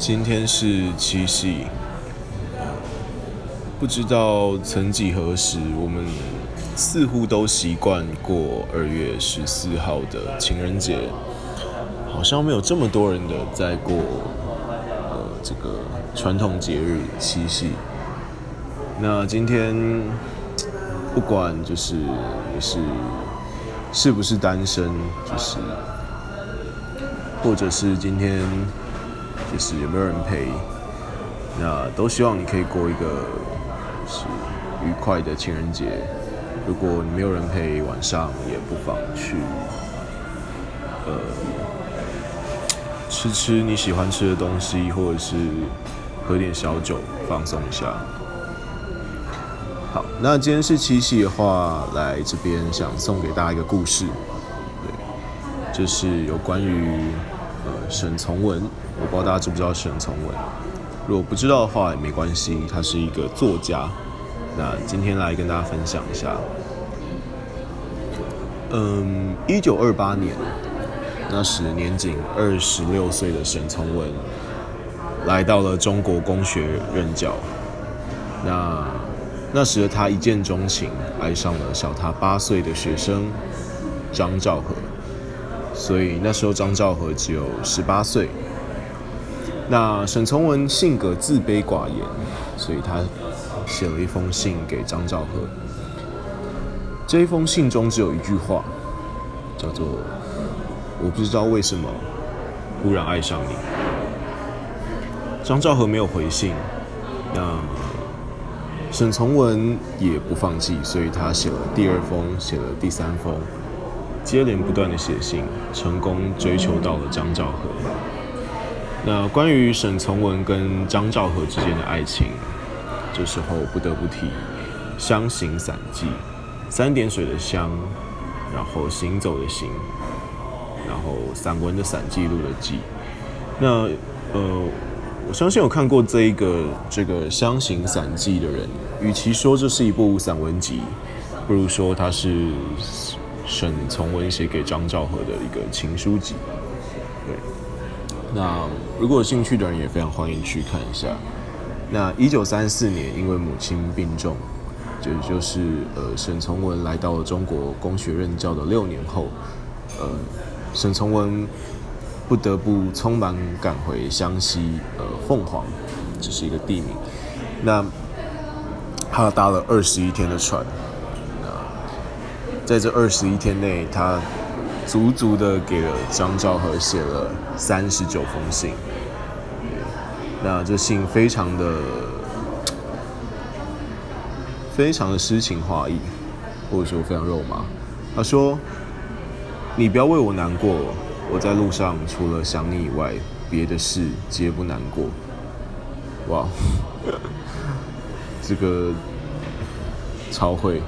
今天是七夕，不知道曾几何时，我们似乎都习惯过二月十四号的情人节，好像没有这么多人的在过呃这个传统节日七夕。那今天不管就是你是是不是单身，就是或者是今天。就是有没有人陪，那都希望你可以过一个是愉快的情人节。如果你没有人陪，晚上也不妨去呃吃吃你喜欢吃的东西，或者是喝点小酒放松一下。好，那今天是七夕的话，来这边想送给大家一个故事，对，就是有关于呃沈从文。我不知道大家知不知道沈从文，如果不知道的话也没关系，他是一个作家。那今天来跟大家分享一下，嗯，一九二八年，那时年仅二十六岁的沈从文来到了中国公学任教。那那时的他一见钟情，爱上了小他八岁的学生张兆和，所以那时候张兆和只有十八岁。那沈从文性格自卑寡言，所以他写了一封信给张兆和。这一封信中只有一句话，叫做“我不知道为什么忽然爱上你”。张兆和没有回信，那沈从文也不放弃，所以他写了第二封，写了第三封，接连不断的写信，成功追求到了张兆和。那关于沈从文跟张兆和之间的爱情，这时候不得不提《湘行散记》，三点水的湘，然后行走的行，然后散文的散记录的记。那呃，我相信有看过这一个这个《湘行散记》的人，与其说这是一部散文集，不如说它是沈从文写给张兆和的一个情书集。对。那如果有兴趣的人也非常欢迎去看一下。那一九三四年，因为母亲病重，就就是呃沈从文来到了中国公学任教的六年后，呃沈从文不得不匆忙赶回湘西呃凤凰，这是一个地名。那他搭了二十一天的船，那在这二十一天内，他。足足的给了张兆和写了三十九封信，那这信非常的非常的诗情画意，或者说非常肉麻。他说：“你不要为我难过，我在路上除了想你以外，别的事皆不难过。” 哇，这个超会。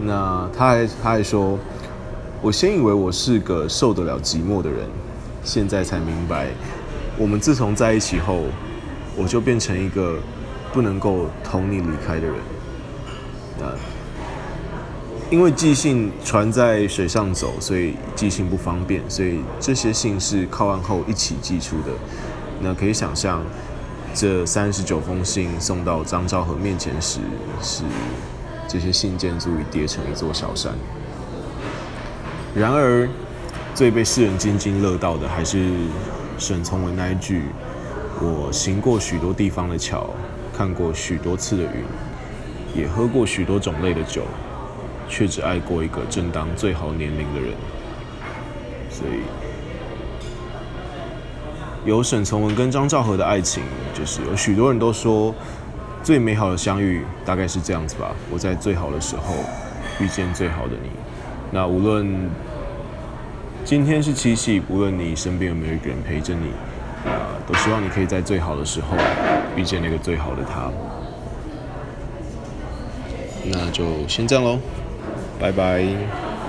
那他还他还说，我先以为我是个受得了寂寞的人，现在才明白，我们自从在一起后，我就变成一个不能够同你离开的人。那因为寄信船在水上走，所以寄信不方便，所以这些信是靠岸后一起寄出的。那可以想象，这三十九封信送到张兆和面前时是。这些信件足以叠成一座小山。然而，最被世人津津乐道的，还是沈从文那一句：“我行过许多地方的桥，看过许多次的云，也喝过许多种类的酒，却只爱过一个正当最好年龄的人。”所以，有沈从文跟张兆和的爱情，就是有许多人都说。最美好的相遇大概是这样子吧。我在最好的时候遇见最好的你。那无论今天是七夕，无论你身边有没有一个人陪着你，啊，都希望你可以在最好的时候遇见那个最好的他。那就先这样喽，拜拜。